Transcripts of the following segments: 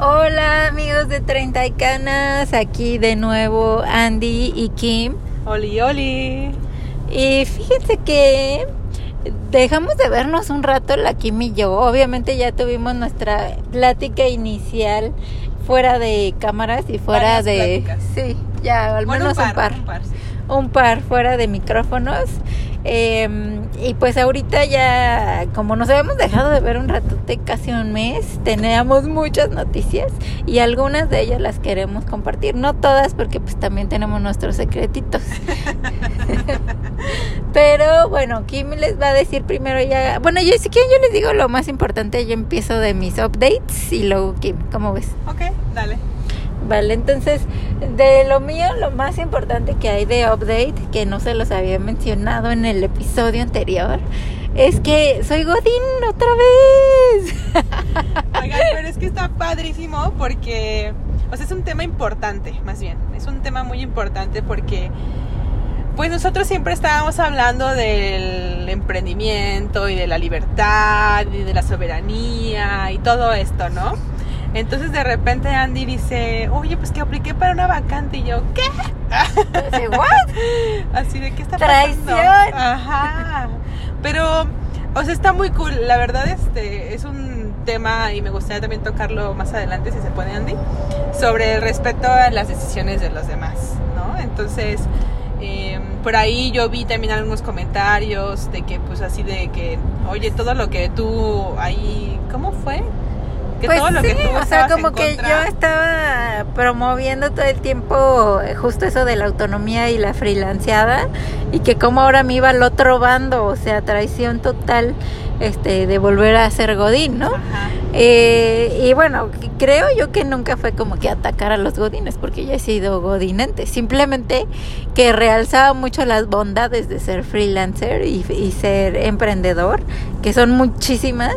Hola amigos de 30 y Canas, aquí de nuevo Andy y Kim. Oli, oli. Y fíjense que dejamos de vernos un rato la Kim y yo. Obviamente ya tuvimos nuestra plática inicial fuera de cámaras y fuera Varias de... pláticas. Sí, ya al Bueno, menos un par. un par, sí. Un par fuera de micrófonos. Eh, y pues ahorita ya, como nos habíamos dejado de ver un ratote, casi un mes, teníamos muchas noticias y algunas de ellas las queremos compartir. No todas, porque pues también tenemos nuestros secretitos. Pero bueno, Kim les va a decir primero ya. Bueno, yo si quieren, yo les digo lo más importante. Yo empiezo de mis updates y luego Kim, ¿cómo ves? Ok, dale. Vale, entonces de lo mío, lo más importante que hay de update, que no se los había mencionado en el episodio anterior, es que soy Godín otra vez. Pero es que está padrísimo porque, o sea, es un tema importante, más bien. Es un tema muy importante porque, pues nosotros siempre estábamos hablando del emprendimiento y de la libertad y de la soberanía y todo esto, ¿no? Entonces de repente Andy dice, oye, pues que apliqué para una vacante y yo, ¿qué? Así, ¿what? Así de qué está Traición. pasando. Ajá. Pero, o sea, está muy cool. La verdad, este es un tema y me gustaría también tocarlo más adelante, si se puede, Andy, sobre el respeto a las decisiones de los demás, ¿no? Entonces, eh, por ahí yo vi también algunos comentarios de que, pues, así de que, oye, todo lo que tú ahí, ¿cómo fue? Que Pues todo lo sí, que tú o sea, como que contra- yo estaba promoviendo todo el tiempo eh, justo eso de la autonomía y la freelanceada y que como ahora me iba al otro bando, o sea, traición total este de volver a ser Godín, ¿no? Eh, y bueno, creo yo que nunca fue como que atacar a los godines, porque yo he sido godinante. Simplemente que realzaba mucho las bondades de ser freelancer y, y ser emprendedor, que son muchísimas.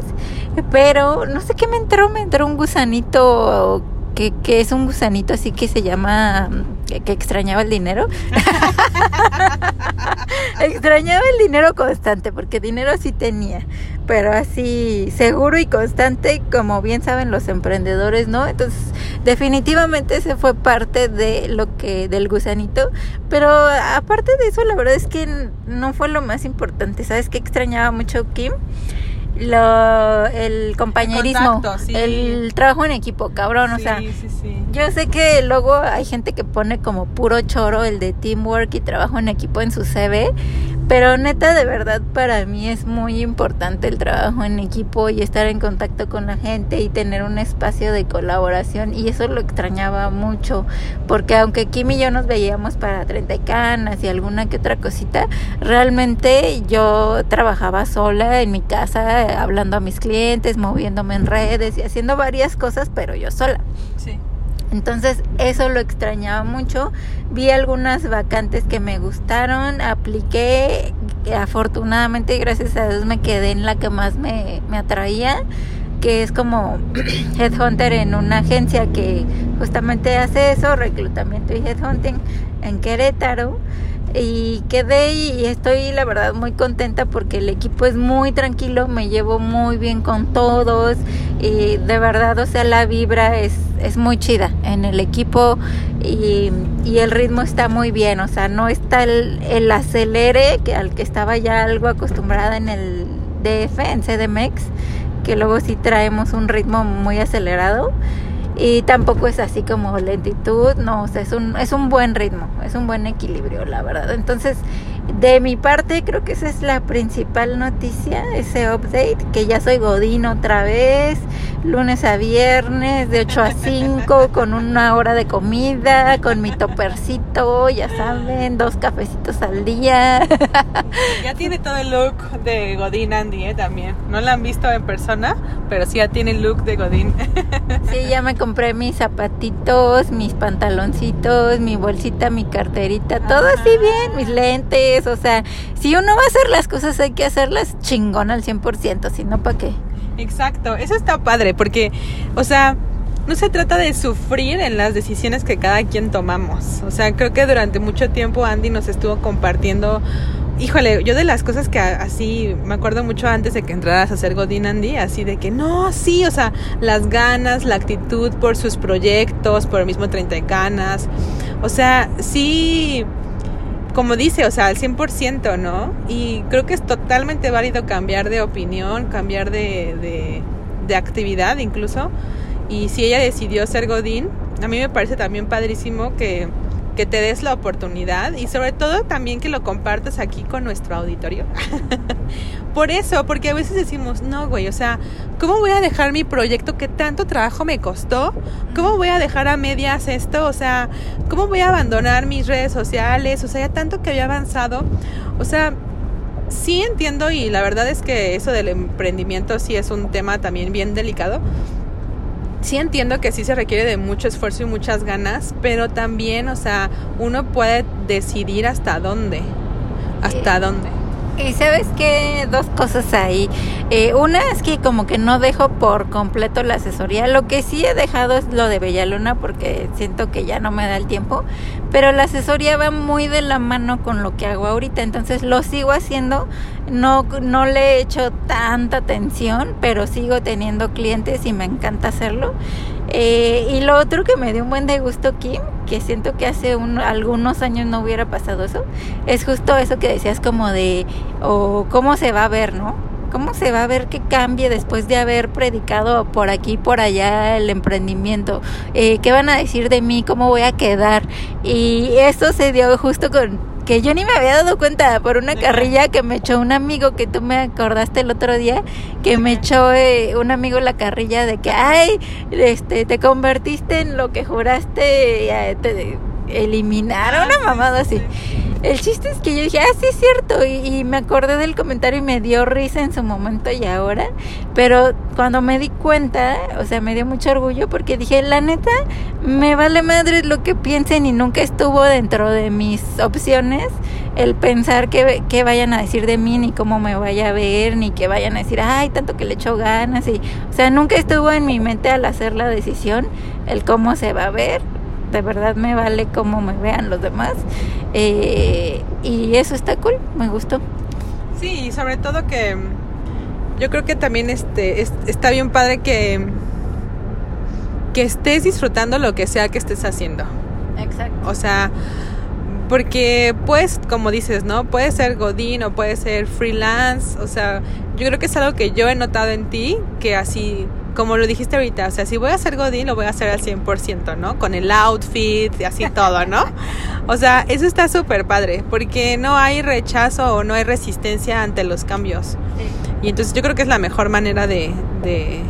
Pero no sé qué me entró, me entró un gusanito que, que es un gusanito así que se llama que, que extrañaba el dinero. extrañaba el dinero constante, porque dinero sí tenía, pero así seguro y constante, como bien saben los emprendedores, ¿no? Entonces, definitivamente ese fue parte de lo que del gusanito, pero aparte de eso, la verdad es que no fue lo más importante. ¿Sabes qué extrañaba mucho Kim? Lo, el compañerismo, contacto, sí. el trabajo en equipo, cabrón, o sea, sí. yo sé que luego hay gente que pone como puro choro el de teamwork y trabajo en equipo en su CV, pero neta de verdad para mí es muy importante el trabajo en equipo y estar en contacto con la gente y tener un espacio de colaboración y eso lo extrañaba mucho porque aunque Kim y yo nos veíamos para 30 canas y alguna que otra cosita, realmente yo trabajaba sola en mi casa hablando a mis clientes, moviéndome en redes y haciendo varias cosas, pero yo sola. sí. Entonces eso lo extrañaba mucho. Vi algunas vacantes que me gustaron, apliqué, afortunadamente gracias a Dios me quedé en la que más me, me atraía, que es como Headhunter en una agencia que justamente hace eso, reclutamiento y Headhunting en Querétaro. Y quedé y estoy la verdad muy contenta porque el equipo es muy tranquilo, me llevo muy bien con todos y de verdad, o sea, la vibra es, es muy chida en el equipo y, y el ritmo está muy bien, o sea, no está el, el acelere que al que estaba ya algo acostumbrada en el DF, en CDMX, que luego sí traemos un ritmo muy acelerado y tampoco es así como lentitud, no, o sea, es un, es un buen ritmo, es un buen equilibrio, la verdad. Entonces, de mi parte, creo que esa es la principal noticia, ese update, que ya soy Godín otra vez, lunes a viernes, de 8 a 5, con una hora de comida, con mi topercito, ya saben, dos cafecitos al día. Ya tiene todo el look de Godín Andy, ¿eh? También. No la han visto en persona, pero sí ya tiene el look de Godín. Sí, ya me compré mis zapatitos, mis pantaloncitos, mi bolsita, mi carterita, todo así bien, mis lentes, o sea, si uno va a hacer las cosas hay que hacerlas chingón al 100%, si no, ¿para qué? Exacto, eso está padre porque, o sea, no se trata de sufrir en las decisiones que cada quien tomamos. O sea, creo que durante mucho tiempo Andy nos estuvo compartiendo híjole, yo de las cosas que así me acuerdo mucho antes de que entraras a hacer Godin Andy, así de que no, sí, o sea, las ganas, la actitud por sus proyectos, por el mismo 30 ganas, o sea, sí, como dice, o sea, al 100%, ¿no? Y creo que es totalmente válido cambiar de opinión, cambiar de, de, de actividad incluso. Y si ella decidió ser Godín, a mí me parece también padrísimo que que te des la oportunidad y sobre todo también que lo compartas aquí con nuestro auditorio. Por eso, porque a veces decimos, no, güey, o sea, ¿cómo voy a dejar mi proyecto que tanto trabajo me costó? ¿Cómo voy a dejar a medias esto? O sea, ¿cómo voy a abandonar mis redes sociales? O sea, ya tanto que había avanzado. O sea, sí entiendo y la verdad es que eso del emprendimiento sí es un tema también bien delicado sí entiendo que sí se requiere de mucho esfuerzo y muchas ganas, pero también, o sea, uno puede decidir hasta dónde, hasta dónde. Y sabes que dos cosas ahí. Eh, una es que como que no dejo por completo la asesoría. Lo que sí he dejado es lo de Bellaluna porque siento que ya no me da el tiempo. Pero la asesoría va muy de la mano con lo que hago ahorita. Entonces lo sigo haciendo. No, no le he hecho tanta atención, pero sigo teniendo clientes y me encanta hacerlo. Eh, y lo otro que me dio un buen de gusto, Kim, que siento que hace algunos años no hubiera pasado eso, es justo eso que decías como de, o cómo se va a ver, ¿no? ¿Cómo se va a ver que cambie después de haber predicado por aquí, por allá el emprendimiento? Eh, ¿Qué van a decir de mí? ¿Cómo voy a quedar? Y eso se dio justo con que yo ni me había dado cuenta por una carrilla que me echó un amigo que tú me acordaste el otro día que me echó eh, un amigo la carrilla de que ay este te convertiste en lo que juraste eh, te eliminar una mamada así. el chiste es que yo dije, ah, sí es cierto, y, me acordé del comentario y me dio risa en su momento y ahora, pero cuando me di cuenta, o sea, me dio mucho orgullo porque dije, la neta, me vale madre lo que piensen y nunca estuvo dentro de mis opciones el pensar que, que vayan a decir de mí, ni cómo me vaya a ver, ni que vayan a decir, ay, tanto que le echo ganas, y, o sea, nunca estuvo en mi mente al hacer la decisión el cómo se va a ver de verdad me vale cómo me vean los demás. Eh, y eso está cool, me gustó. Sí, sobre todo que yo creo que también este, está bien padre que, que estés disfrutando lo que sea que estés haciendo. Exacto. O sea, porque pues, como dices, ¿no? Puede ser Godín o puede ser freelance. O sea, yo creo que es algo que yo he notado en ti, que así como lo dijiste ahorita, o sea, si voy a hacer Godín, lo voy a hacer al 100%, ¿no? Con el outfit y así todo, ¿no? O sea, eso está súper padre, porque no hay rechazo o no hay resistencia ante los cambios. Y entonces yo creo que es la mejor manera de, de,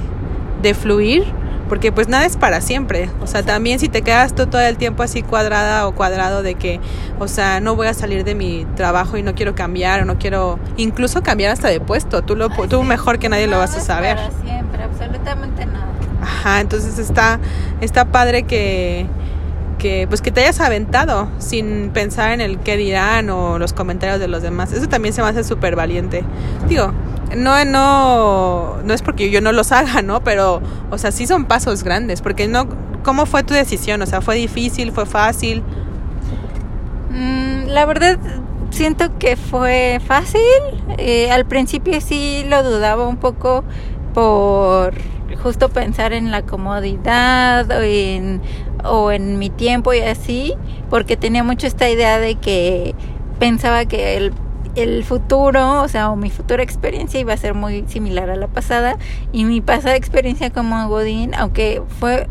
de fluir, porque pues nada es para siempre. O sea, también si te quedas tú todo el tiempo así cuadrada o cuadrado de que, o sea, no voy a salir de mi trabajo y no quiero cambiar o no quiero incluso cambiar hasta de puesto, tú, lo, tú mejor que nadie lo vas a saber. Para siempre, absolutamente nada. Ajá, entonces está, está padre que, que pues que te hayas aventado sin pensar en el qué dirán o los comentarios de los demás. Eso también se me hace súper valiente. Digo, no, no, no es porque yo no los haga, ¿no? Pero, o sea, sí son pasos grandes, porque no, ¿cómo fue tu decisión? O sea, ¿fue difícil, fue fácil? Mm, la verdad, siento que fue fácil. Eh, al principio sí lo dudaba un poco por justo pensar en la comodidad o en, o en mi tiempo y así, porque tenía mucho esta idea de que pensaba que el, el futuro, o sea, o mi futura experiencia iba a ser muy similar a la pasada y mi pasada experiencia como Godín, aunque fue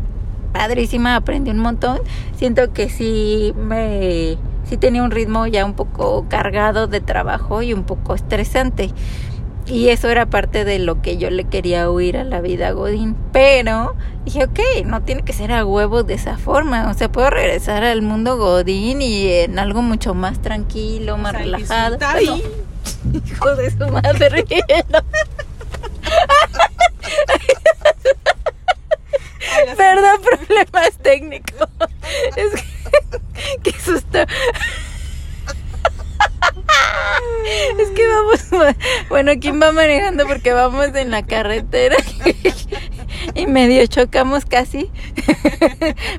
padrísima, aprendí un montón, siento que sí me sí tenía un ritmo ya un poco cargado de trabajo y un poco estresante. Y eso era parte de lo que yo le quería huir a la vida Godín. Pero dije, ok, no tiene que ser a huevo de esa forma. O sea, puedo regresar al mundo Godín y en algo mucho más tranquilo, más relajado. hijo de su madre. Perdón, problemas técnicos. Es que, qué susto. Es que vamos, bueno, ¿quién va manejando? Porque vamos en la carretera y medio chocamos casi.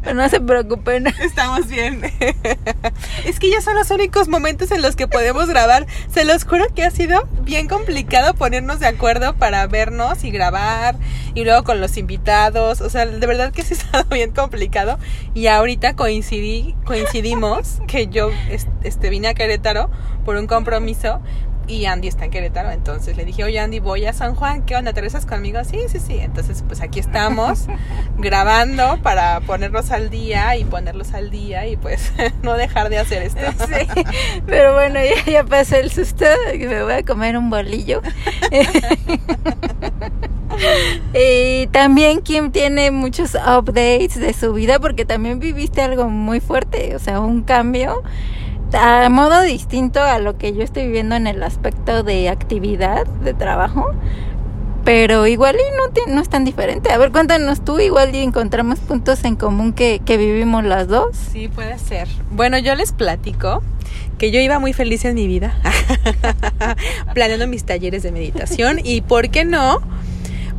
Pero no se preocupen. Estamos bien. es que ya son los únicos momentos en los que podemos grabar. Se los juro que ha sido bien complicado ponernos de acuerdo para vernos y grabar. Y luego con los invitados. O sea, de verdad que sí ha estado bien complicado. Y ahorita coincidí, coincidimos que yo este, vine a Querétaro por un compromiso y Andy está en Querétaro, entonces le dije, oye Andy, voy a San Juan, ¿qué onda? ¿Te regresas conmigo? Sí, sí, sí. Entonces, pues aquí estamos grabando para ponerlos al día y ponerlos al día y pues no dejar de hacer esto. Sí, pero bueno, ya, ya pasó el susto que me voy a comer un bolillo. y también Kim tiene muchos updates de su vida porque también viviste algo muy fuerte, o sea, un cambio a modo distinto a lo que yo estoy viviendo en el aspecto de actividad de trabajo, pero igual y no, no es tan diferente. A ver, cuéntanos tú, igual y encontramos puntos en común que, que vivimos las dos. Sí, puede ser. Bueno, yo les platico que yo iba muy feliz en mi vida, planeando mis talleres de meditación y, ¿por qué no?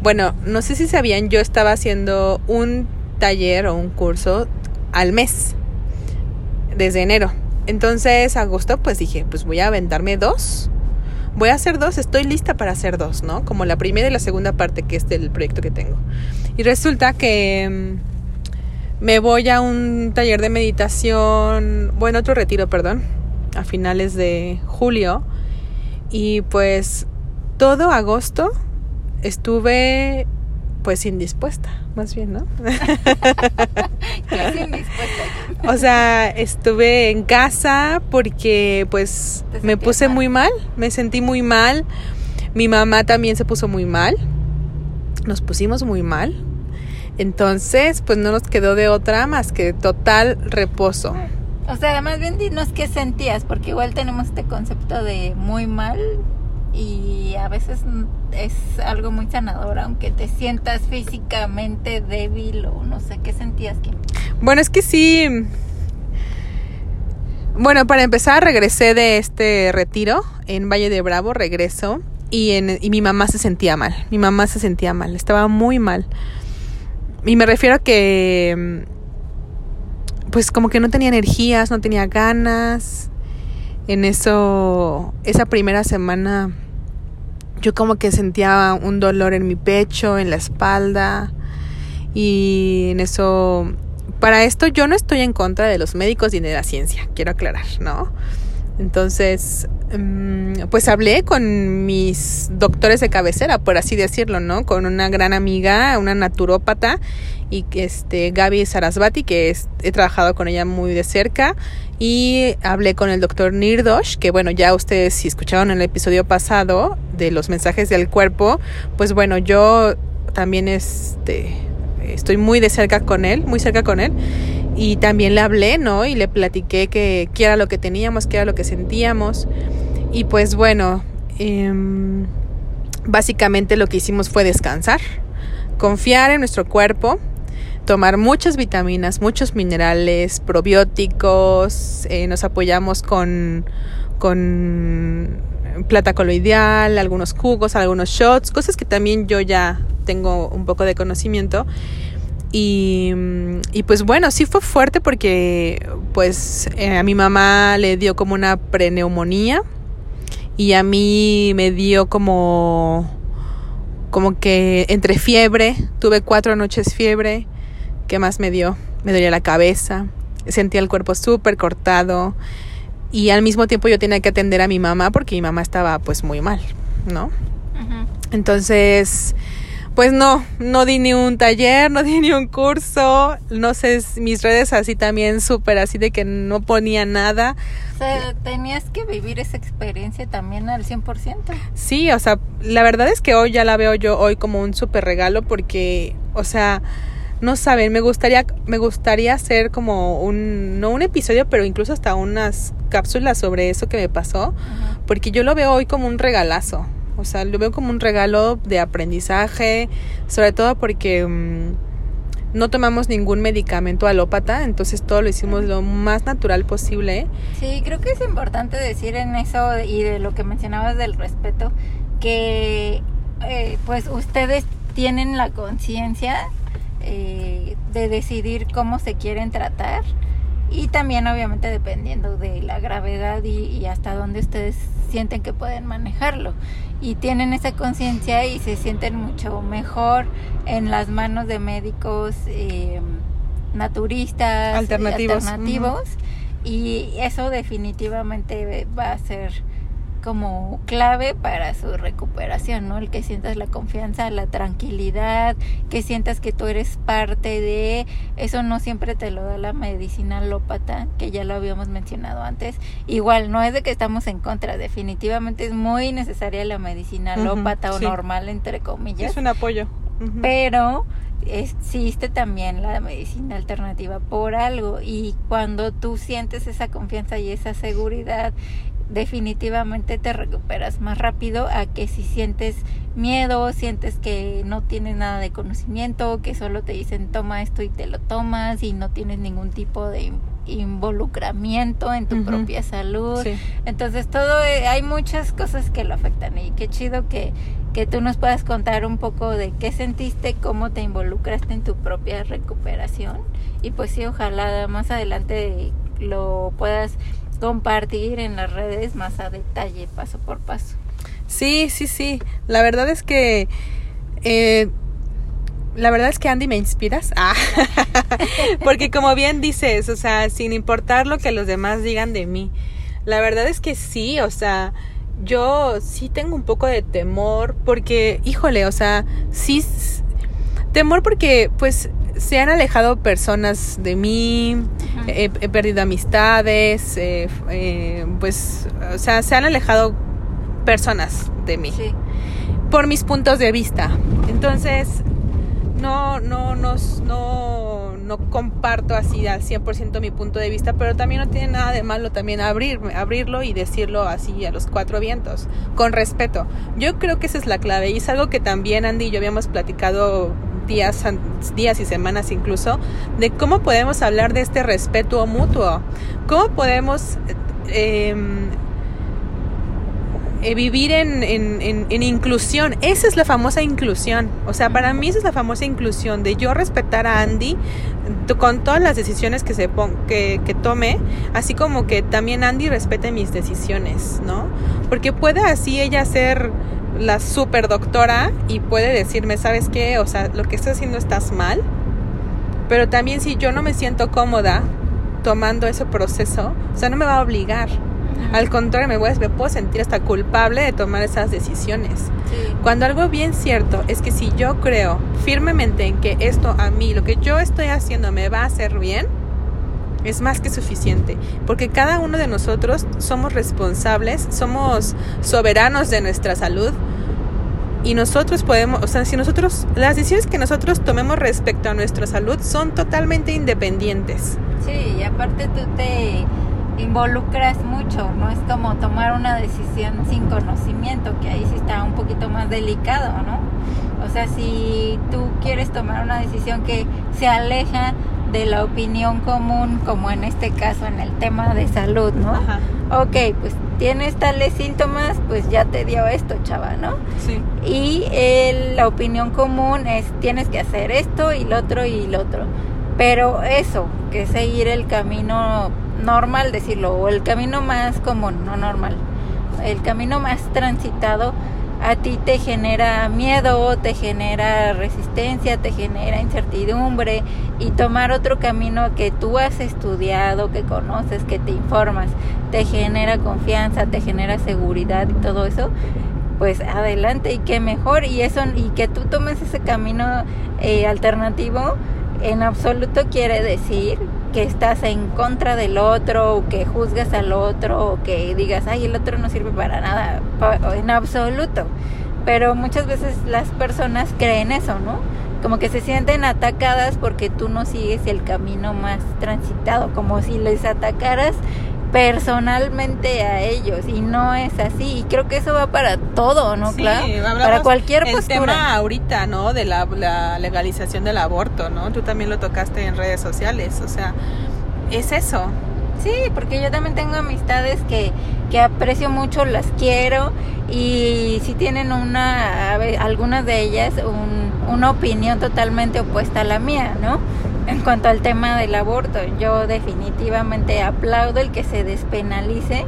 Bueno, no sé si sabían, yo estaba haciendo un taller o un curso al mes, desde enero. Entonces, agosto, pues dije, pues voy a aventarme dos. Voy a hacer dos, estoy lista para hacer dos, ¿no? Como la primera y la segunda parte que es del proyecto que tengo. Y resulta que mm, me voy a un taller de meditación, bueno, otro retiro, perdón, a finales de julio. Y pues todo agosto estuve pues indispuesta, más bien, ¿no? o sea, estuve en casa porque pues me puse muy mal, me sentí muy mal. Mi mamá también se puso muy mal. Nos pusimos muy mal. Entonces, pues no nos quedó de otra más que total reposo. O sea, más bien dinos qué sentías, porque igual tenemos este concepto de muy mal y a veces es algo muy sanador, aunque te sientas físicamente débil o no sé qué sentías, Bueno, es que sí. Bueno, para empezar, regresé de este retiro en Valle de Bravo, regreso y, en, y mi mamá se sentía mal. Mi mamá se sentía mal, estaba muy mal. Y me refiero a que, pues como que no tenía energías, no tenía ganas. En eso, esa primera semana yo como que sentía un dolor en mi pecho, en la espalda y en eso para esto yo no estoy en contra de los médicos ni de la ciencia, quiero aclarar, ¿no? Entonces, mm, pues hablé con mis doctores de cabecera, por así decirlo, ¿no? Con una gran amiga, una naturópata, y este Gaby Sarasvati, que he trabajado con ella muy de cerca, y hablé con el doctor Nirdosh, que bueno, ya ustedes si escucharon en el episodio pasado de los mensajes del cuerpo, pues bueno, yo también este, estoy muy de cerca con él, muy cerca con él. Y también le hablé, ¿no? Y le platiqué que, qué era lo que teníamos, qué era lo que sentíamos. Y pues bueno, em, básicamente lo que hicimos fue descansar, confiar en nuestro cuerpo, tomar muchas vitaminas, muchos minerales, probióticos, eh, nos apoyamos con, con plata coloidal, algunos jugos, algunos shots, cosas que también yo ya tengo un poco de conocimiento. Y, y pues bueno, sí fue fuerte porque pues eh, a mi mamá le dio como una preneumonía y a mí me dio como como que entre fiebre, tuve cuatro noches fiebre, ¿Qué más me dio? Me dolía la cabeza, sentía el cuerpo súper cortado y al mismo tiempo yo tenía que atender a mi mamá porque mi mamá estaba pues muy mal, ¿no? Entonces, pues no, no di ni un taller, no di ni un curso, no sé, mis redes así también súper así de que no ponía nada. O sea, tenías que vivir esa experiencia también al 100%. Sí, o sea, la verdad es que hoy ya la veo yo hoy como un súper regalo porque, o sea, no saben, me gustaría, me gustaría hacer como un, no un episodio, pero incluso hasta unas cápsulas sobre eso que me pasó, porque yo lo veo hoy como un regalazo, o sea, lo veo como un regalo de aprendizaje, sobre todo porque mm, no tomamos ningún medicamento alópata, entonces todo lo hicimos lo más natural posible. Sí, creo que es importante decir en eso y de lo que mencionabas del respeto, que eh, pues ustedes tienen la conciencia eh, de decidir cómo se quieren tratar y también obviamente dependiendo de la gravedad y, hasta dónde ustedes sienten que pueden manejarlo. Y tienen esa conciencia y se sienten mucho mejor en las manos de médicos eh, naturistas alternativos, alternativos y eso definitivamente va a ser como clave para su recuperación, ¿no? El que sientas la confianza, la tranquilidad, que sientas que tú eres parte de eso no siempre te lo da la medicina alópata, que ya lo habíamos mencionado antes. Igual no es de que estamos en contra, definitivamente es muy necesaria la medicina alópata o normal entre comillas. Es un apoyo. Pero existe también la medicina alternativa por algo y cuando tú sientes esa confianza y esa seguridad definitivamente te recuperas más rápido a que si sientes miedo, sientes que no tienes nada de conocimiento, que solo te dicen toma esto y te lo tomas y no tienes ningún tipo de involucramiento en tu propia salud. Entonces todo eh, hay muchas cosas que lo afectan y qué chido que que tú nos puedas contar un poco de qué sentiste, cómo te involucraste en tu propia recuperación. Y pues sí, ojalá más adelante lo puedas compartir en las redes más a detalle, paso por paso. Sí, sí, sí. La verdad es que... Eh, la verdad es que Andy me inspiras. Ah. Porque como bien dices, o sea, sin importar lo que los demás digan de mí, la verdad es que sí, o sea, yo sí tengo un poco de temor porque, híjole, o sea, sí, temor porque pues se han alejado personas de mí, he, perdido amistades, eh, eh, pues, o sea, se han alejado personas de mí por mis puntos de vista. Entonces, no, no, no, no, no comparto así al 100% mi punto de vista, pero también no tiene nada de malo también abrirme, abrirlo y decirlo así a los cuatro vientos, con respeto. Yo creo que esa es la clave y es algo que también Andy y yo habíamos platicado días, días y semanas incluso, de cómo podemos hablar de este respeto mutuo, cómo podemos eh, eh, vivir en, en, en, inclusión. Esa es la famosa inclusión. O sea, para mí esa es la famosa inclusión de yo respetar a Andy con todas las decisiones que, se que, que tome, así como que también Andy respete mis decisiones, ¿no? Porque puede así ella ser la super doctora y puede decirme, ¿sabes qué? O sea, lo que estás haciendo estás mal. Pero también si yo no me siento cómoda tomando ese proceso, o sea, no me va a obligar. Al contrario, me, voy, me puedo sentir hasta culpable de tomar esas decisiones. Cuando algo bien cierto es que si yo creo firmemente en que esto a mí, lo que yo estoy haciendo me va a hacer bien, es más que suficiente, porque cada uno de nosotros somos responsables, somos soberanos de nuestra salud y nosotros podemos, o sea, si nosotros, las decisiones que nosotros tomemos respecto a nuestra salud son totalmente independientes. Sí, y aparte tú te involucras mucho, no es como tomar una decisión sin conocimiento, que ahí sí está un poquito más delicado, ¿no? O sea, si tú quieres tomar una decisión que se aleja de la opinión común, como en este caso en el tema de salud, ¿no? Ajá. Ok, pues tienes tales síntomas, pues ya te dio esto, chava, ¿no? Sí. Y la opinión común es tienes que hacer esto y lo otro y lo otro. Pero eso, que seguir el camino normal, decirlo, o el camino más común, no normal, el camino más transitado a ti te genera miedo, te genera resistencia, te genera incertidumbre y tomar otro camino que tú has estudiado, que conoces, que te informas, te genera confianza, te genera seguridad y todo eso, pues adelante y qué mejor y eso y que tú tomes ese camino eh, alternativo en absoluto quiere decir que estás en contra del otro o que juzgas al otro o que digas, ay, el otro no sirve para nada, en absoluto. Pero muchas veces las personas creen eso, ¿no? Como que se sienten atacadas porque tú no sigues el camino más transitado, como si les atacaras personalmente a ellos y no es así y creo que eso va para todo no claro para cualquier el tema ahorita no de la, legalización del aborto no tú también lo tocaste en redes sociales o sea es eso. Sí porque yo también tengo amistades que que aprecio mucho las quiero y si tienen una algunas de ellas un una opinión totalmente opuesta a la mía, ¿no? En cuanto al tema del aborto, yo definitivamente aplaudo el que se despenalice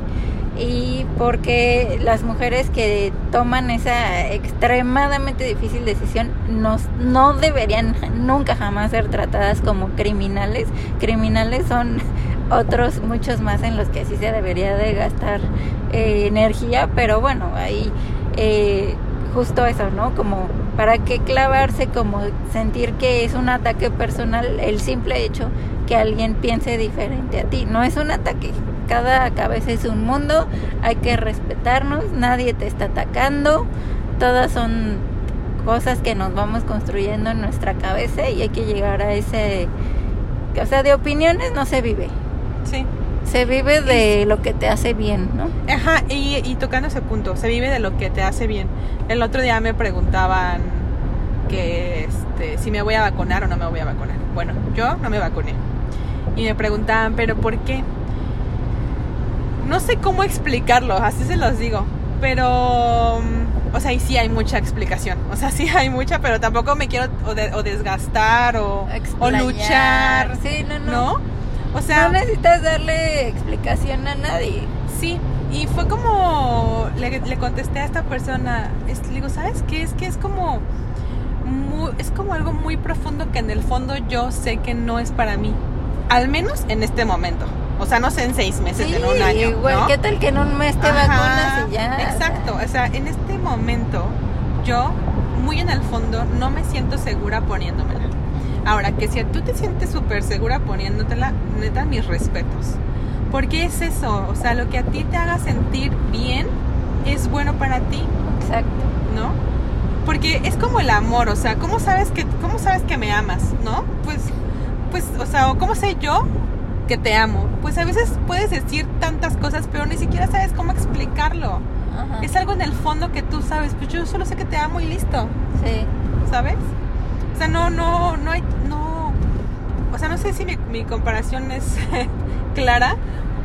y porque las mujeres que toman esa extremadamente difícil decisión no, no deberían nunca jamás ser tratadas como criminales. Criminales son otros muchos más en los que sí se debería de gastar eh, energía, pero bueno, ahí eh, justo eso, ¿no? Como para qué clavarse, como sentir que es un ataque personal el simple hecho que alguien piense diferente a ti. No es un ataque, cada cabeza es un mundo, hay que respetarnos, nadie te está atacando, todas son cosas que nos vamos construyendo en nuestra cabeza y hay que llegar a ese, o sea, de opiniones no se vive. Sí. Se vive de lo que te hace bien, ¿no? Ajá, y, y tocando ese punto, se vive de lo que te hace bien. El otro día me preguntaban que este, si me voy a vacunar o no me voy a vacunar. Bueno, yo no me vacuné. Y me preguntaban, ¿pero por qué? No sé cómo explicarlo, así se los digo. Pero, o sea, y sí hay mucha explicación. O sea, sí hay mucha, pero tampoco me quiero o, de- o desgastar o, o luchar. Sí, no, no. ¿No? O sea, no necesitas darle explicación a nadie. Sí, y fue como le, le contesté a esta persona, es- le digo, ¿sabes qué? Es que es como muy- es como algo muy profundo que en el fondo yo sé que no es para mí, al menos en este momento. O sea, no sé en seis meses, Sí, en un año. igual, ¿no? ¿qué tal que en un mes te Ajá, vacunas y ya? Exacto, o sea, en este momento yo muy en el fondo no me siento segura poniéndomela. Ahora, que si tú te sientes súper segura poniéndotela, neta, mis respetos. Porque es eso, o sea, lo que a ti te haga sentir bien es bueno para ti, Exacto. ¿no? Porque es como el amor, o sea, ¿cómo sabes que, cómo sabes que me amas, no? Pues, pues, o sea, ¿cómo sé yo que te amo? Pues a veces puedes decir tantas cosas, pero ni siquiera sabes cómo explicarlo. Ajá. Es algo en el fondo que tú sabes, pues yo solo sé que te amo y listo, Sí. ¿sabes? O sea, no, no, no hay, no, o sea, no sé si mi, mi comparación es clara,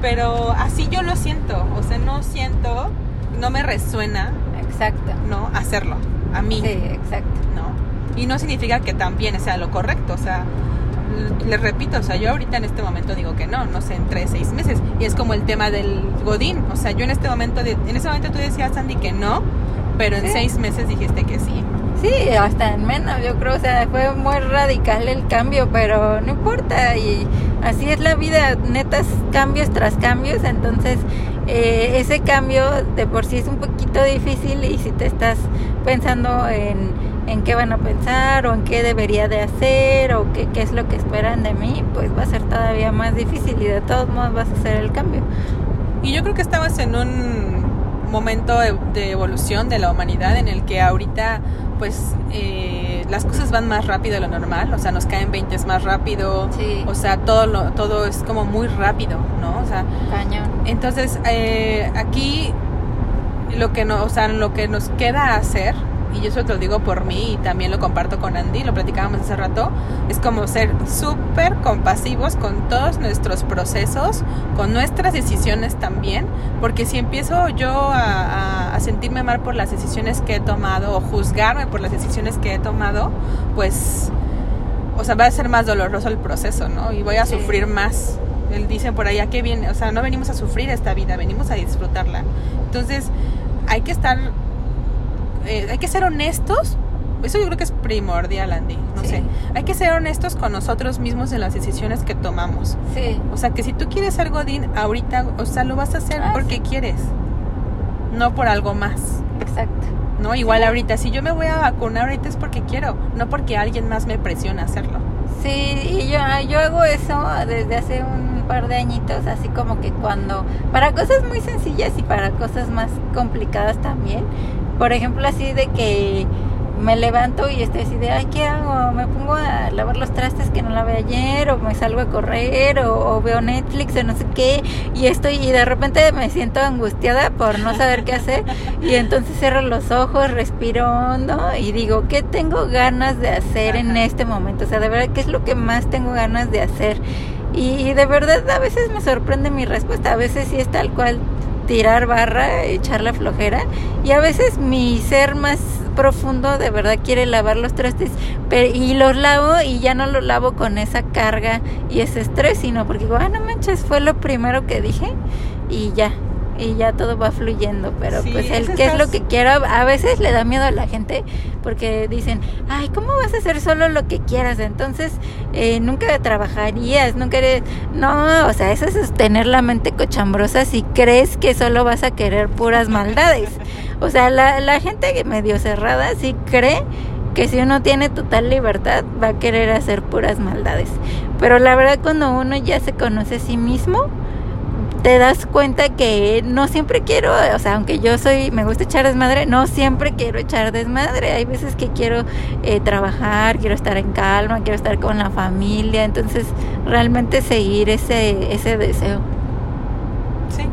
pero así yo lo siento, o sea, no siento, no me resuena, Exacto. ¿no? Hacerlo, a mí, Sí, exacto. ¿no? Y no significa que también sea lo correcto, o sea, les repito, o sea, yo ahorita en este momento digo que no, no sé, en tres, seis meses, y es como el tema del Godín, o sea, yo en este momento, de- en ese momento tú decías, Sandy, que no, pero en Sí. seis meses dijiste que sí. Sí, hasta en menos, yo creo, o sea, fue muy radical el cambio, pero no importa, y así es la vida, netas cambios tras cambios, entonces eh, ese cambio de por sí es un poquito difícil y si te estás pensando en, en qué van a pensar o en qué debería de hacer o qué, qué es lo que esperan de mí, pues va a ser todavía más difícil y de todos modos vas a hacer el cambio. Y yo creo que estamos en un momento de, de evolución de la humanidad en el que ahorita pues eh, las cosas van más rápido de lo normal, o sea, nos caen 20 más rápido, Sí. o sea, todo, lo, todo es como muy rápido, ¿no? O sea, Cañón. entonces eh, aquí lo que, no, o sea, lo que nos queda hacer, y yo eso te lo digo por mí y también lo comparto con Andy, lo platicábamos hace rato, es como ser súper compasivos con todos nuestros procesos, con nuestras decisiones también, porque si empiezo yo a, a- a sentirme mal por las decisiones que he tomado o juzgarme por las decisiones que he tomado, pues, o sea, va a ser más doloroso el proceso, ¿no? Y voy a Sí. sufrir más. Él dice por ahí, ¿a qué viene? O sea, no venimos a sufrir esta vida, venimos a disfrutarla. Entonces, hay que estar, eh, hay que ser honestos. Eso yo creo que es primordial, Andy. No Sí. sé. Hay que ser honestos con nosotros mismos en las decisiones que tomamos. Sí. O sea, que si tú quieres ser Godín ahorita, o sea, lo vas a hacer Ah, porque quieres, no por algo más. Exacto. ¿No? Igual ahorita, si yo me voy a vacunar ahorita es porque quiero, no porque alguien más me presiona a hacerlo. Sí, y yo, yo hago eso desde hace un par de añitos, así como que cuando, para cosas muy sencillas y para cosas más complicadas también, por ejemplo así de que me levanto y estoy así de, ay, ¿qué hago? Me pongo a lavar los trastes que no lavé ayer, o me salgo a correr, o, o veo Netflix, o no sé qué, y estoy, y de repente me siento angustiada por no saber qué hacer, y entonces cierro los ojos, respiro hondo, y digo, ¿qué tengo ganas de hacer en este momento? O sea, de verdad, ¿qué es lo que más tengo ganas de hacer? Y de verdad a veces me sorprende mi respuesta, a veces sí es tal cual tirar barra, echar la flojera, y a veces mi ser más profundo de verdad quiere lavar los trastes pero, y los lavo y ya no los lavo con esa carga y ese estrés, sino porque digo, ah, no manches, fue lo primero que dije y ya, y ya todo va fluyendo, pero pues el qué es lo que quiero, a veces le da miedo a la gente porque dicen, ay, ¿cómo vas a hacer solo lo que quieras? Entonces eh, nunca trabajarías, nunca eres... No, o sea, eso es tener la mente cochambrosa si crees que solo vas a querer puras maldades. O sea, la, la gente medio cerrada sí cree que si uno tiene total libertad va a querer hacer puras maldades. Pero la verdad cuando uno ya se conoce a sí mismo, te das cuenta que no siempre quiero, o sea, aunque yo soy, me gusta echar desmadre, no siempre quiero echar desmadre. Hay veces que quiero eh, trabajar, quiero estar en calma, quiero estar con la familia, entonces realmente seguir ese, ese deseo. Sí,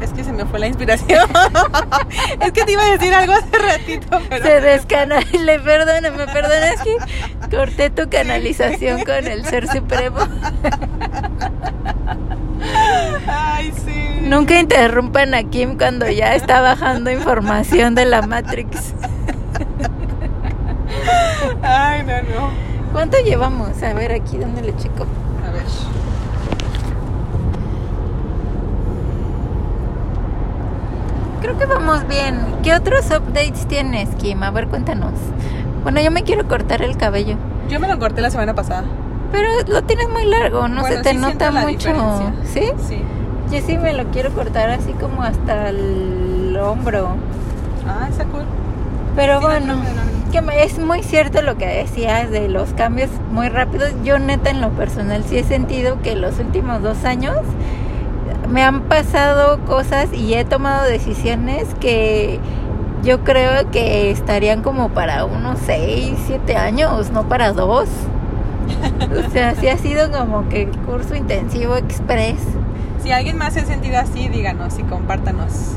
es que se me fue la inspiración. es que te iba a decir algo hace ratito, pero... Se descanale, perdona, es que corté tu canalización con el Ser Supremo. Ay, sí. Nunca interrumpan a Kim cuando ya está bajando información de la Matrix. Ay, no, no. ¿Cuánto llevamos? A ver, aquí, ¿dónde le checo? A ver. Creo que vamos bien. ¿Qué otros updates tienes, Kim? A ver, cuéntanos. Bueno, yo me quiero cortar el cabello. Yo me lo corté la semana pasada. Pero lo tienes muy largo, no se te nota mucho. ¿Sí? Sí. Yo sí me lo quiero cortar así como hasta el hombro. Ah, está cool. Pero Sí, bueno, no, no, no. que me- es muy cierto lo que decías de los cambios muy rápidos. Yo neta en lo personal sí he sentido que los últimos dos años me han pasado cosas y he tomado decisiones que yo creo que estarían como para unos seis, siete años, no para dos. O sea, sí ha sido como que curso intensivo express. Si alguien más se ha sentido así, díganos y compártanos.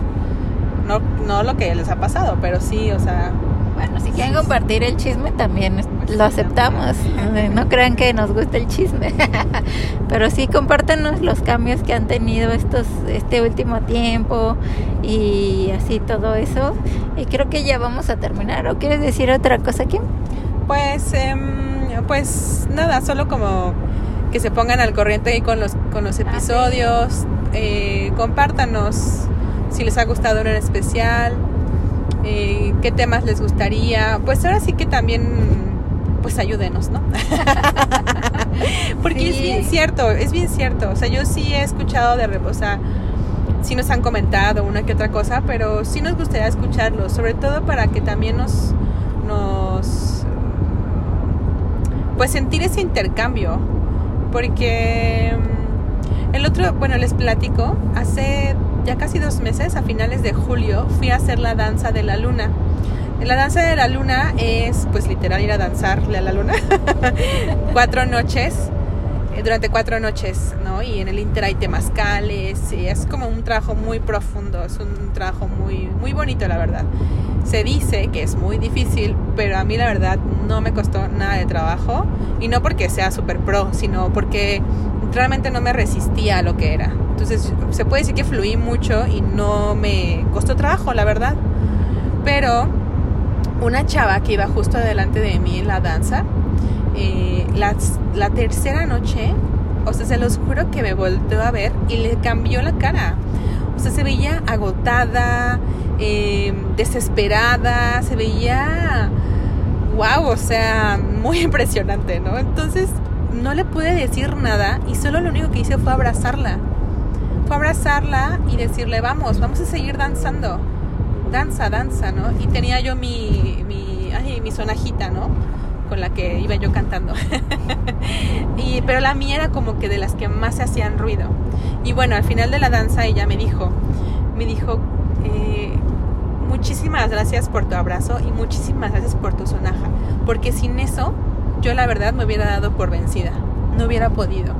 No, no lo que les ha pasado, pero sí, o sea, Bueno, si quieren compartir el chisme también es- lo aceptamos. Eh, No crean que nos gusta el chisme. Pero sí compártanos los cambios que han tenido estos este último tiempo y así todo eso. Y creo que ya vamos a terminar. ¿O quieres decir otra cosa, Kim? pues, em, pues nada, solo como que se pongan al corriente ahí con los, con los episodios, eh, compártanos si les ha gustado uno en especial, eh, qué temas les gustaría, pues ahora sí que también, pues ayúdenos, ¿no? Porque es bien cierto, es bien cierto, o sea, yo sí he escuchado de, o sea, sí nos han comentado una que otra cosa, pero sí nos gustaría escucharlos, sobre todo para que también nos, pues sentir ese intercambio, porque mm, el otro, bueno, les platico, hace ya casi dos meses, a finales de julio, fui a hacer la danza de la luna. La danza de la luna es, pues literal, ir a danzarle a la luna. cuatro noches, durante cuatro noches, ¿no? Y en el Inter hay temazcales, y es como un trabajo muy profundo, es un trabajo muy, muy bonito, la verdad. Se dice que es muy difícil, pero a mí la verdad no me costó nada de trabajo, y no porque sea súper pro, sino porque realmente no me resistía a lo que era. Entonces, se puede decir que fluí mucho y no me costó trabajo, la verdad. Pero una chava que iba justo adelante de mí en la danza, eh, la, la tercera noche, o sea, se los juro que me volteó a ver y le cambió la cara. O sea, se veía agotada, eh, desesperada, se veía, wow, o sea, muy impresionante, ¿no? Entonces no le pude decir nada y solo lo único que hice fue abrazarla. Fue abrazarla y decirle, vamos, vamos a seguir danzando danza, danza, ¿no? Y tenía yo mi, mi, ay, mi sonajita, ¿no? Con la que iba yo cantando. y, pero la mía era como que de las que más se hacían ruido. Y bueno, al final de la danza ella me dijo, me dijo, eh, muchísimas gracias por tu abrazo y muchísimas gracias por tu sonaja. Porque sin eso, yo la verdad me hubiera dado por vencida. No hubiera podido.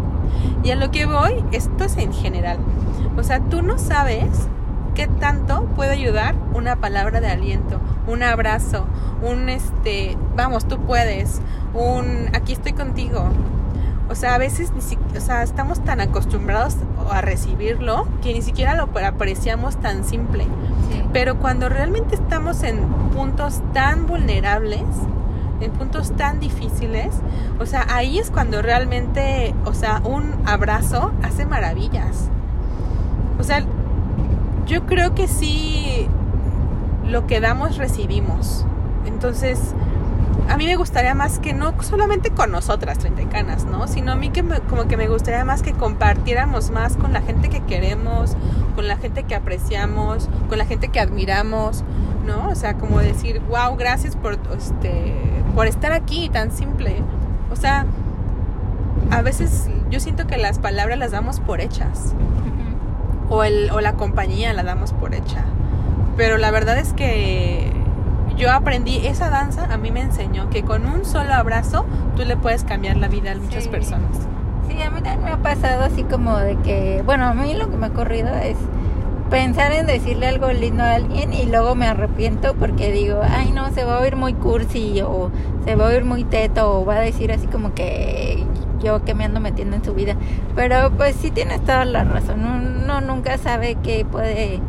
Y a lo que voy, esto es en general. O sea, tú no sabes qué tanto puede ayudar una palabra de aliento, un abrazo, un este, vamos, tú puedes, un aquí estoy contigo. O sea, a veces ni si, o sea, estamos tan acostumbrados a recibirlo que ni siquiera lo apreciamos tan simple. Sí. Pero cuando realmente estamos en puntos tan vulnerables, en puntos tan difíciles, o sea, ahí es cuando realmente, o sea, un abrazo hace maravillas. O sea, yo creo que sí, lo que damos recibimos. Entonces, a mí me gustaría más que no solamente con nosotras, treinta canas, ¿no? Sino a mí que me- como que me gustaría más que compartiéramos más con la gente que queremos, con la gente que apreciamos, con la gente que admiramos, ¿no? O sea, como decir, wow, gracias por, este, por estar aquí, tan simple. O sea, a veces yo siento que las palabras las damos por hechas Ujú. o, el, o la compañía la damos por hecha. Pero la verdad es que yo aprendí esa danza, a mí me enseñó que con un solo abrazo tú le puedes cambiar la vida a muchas Sí. personas. Sí, a mí también me ha pasado así como de que, bueno, a mí lo que me ha ocurrido es pensar en decirle algo lindo a alguien y luego me arrepiento porque digo, ay no, se va a oír muy cursi o se va a oír muy teto o va a decir así como que yo que me ando metiendo en su vida. Pero pues sí tienes toda la razón, uno nunca sabe qué puede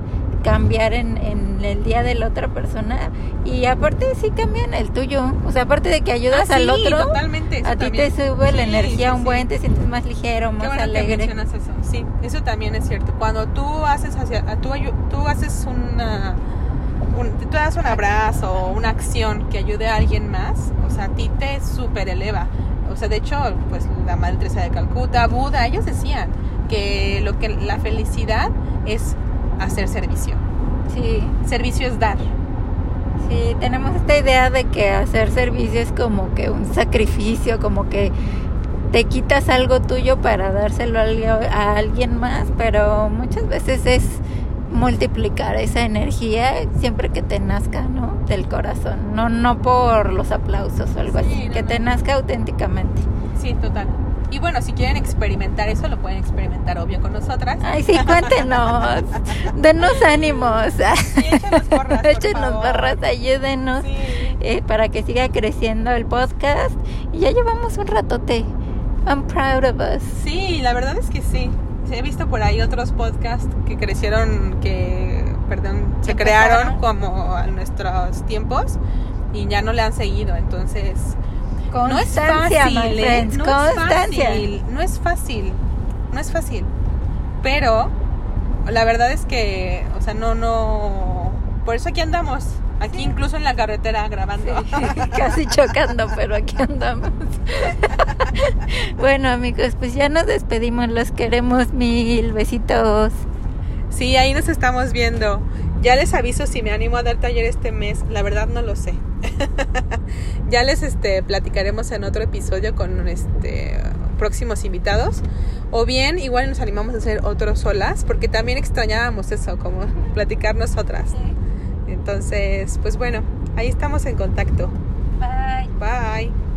cambiar en, en el día de la otra persona y aparte sí cambian el tuyo, o sea, aparte de que ayudas Ah, al otro, totalmente. a ti te sube la energía sí, un buen, te sientes más ligero, Qué más que alegre. mencionas eso. Sí, eso también es cierto. Cuando tú haces hacia, tú, tú haces una un, tú das un abrazo o una acción que ayude a alguien más, o sea, a ti te super eleva. O sea, de hecho, pues la Madre Teresa de Calcuta, Buda, ellos decían que lo que la felicidad es hacer servicio. Sí, Servicio es dar. sí, tenemos esta idea de que hacer servicio es como que un sacrificio, como que te quitas algo tuyo para dárselo a alguien- más, pero muchas veces es multiplicar esa energía siempre que te nazca, ¿no? Del corazón, no no por los aplausos o algo Sí, así, no, que no. te nazca auténticamente. Sí, total. Y bueno, si quieren experimentar eso, lo pueden experimentar obvio con nosotras. Ay, sí, cuéntenos, denos ánimos, Sí, échenos porras, por échenos favor. barras, ayúdenos. Sí. eh, para que siga creciendo el podcast. Y ya llevamos un ratote. I'm proud of us. Sí, la verdad es que sí. He visto por ahí otros podcasts que crecieron, que, perdón, se crearon como a nuestros tiempos y ya no le han seguido. Entonces, no es fácil, my friends. No Constancia. es fácil, no es fácil, no es fácil. Pero la verdad es que, o sea, no, no, por eso aquí andamos, aquí Sí. incluso en la carretera grabando. Casi chocando, pero aquí andamos. bueno, amigos, pues ya nos despedimos. Los queremos mil. Besitos. Sí, ahí nos estamos viendo. Ya les aviso si me animo a dar taller este mes. La verdad no lo sé. ya les este platicaremos en otro episodio con este próximos invitados. O bien igual nos animamos a hacer otros solas, porque también extrañábamos eso, como platicar nosotras. Entonces, pues bueno, ahí estamos en contacto. Bye. Bye.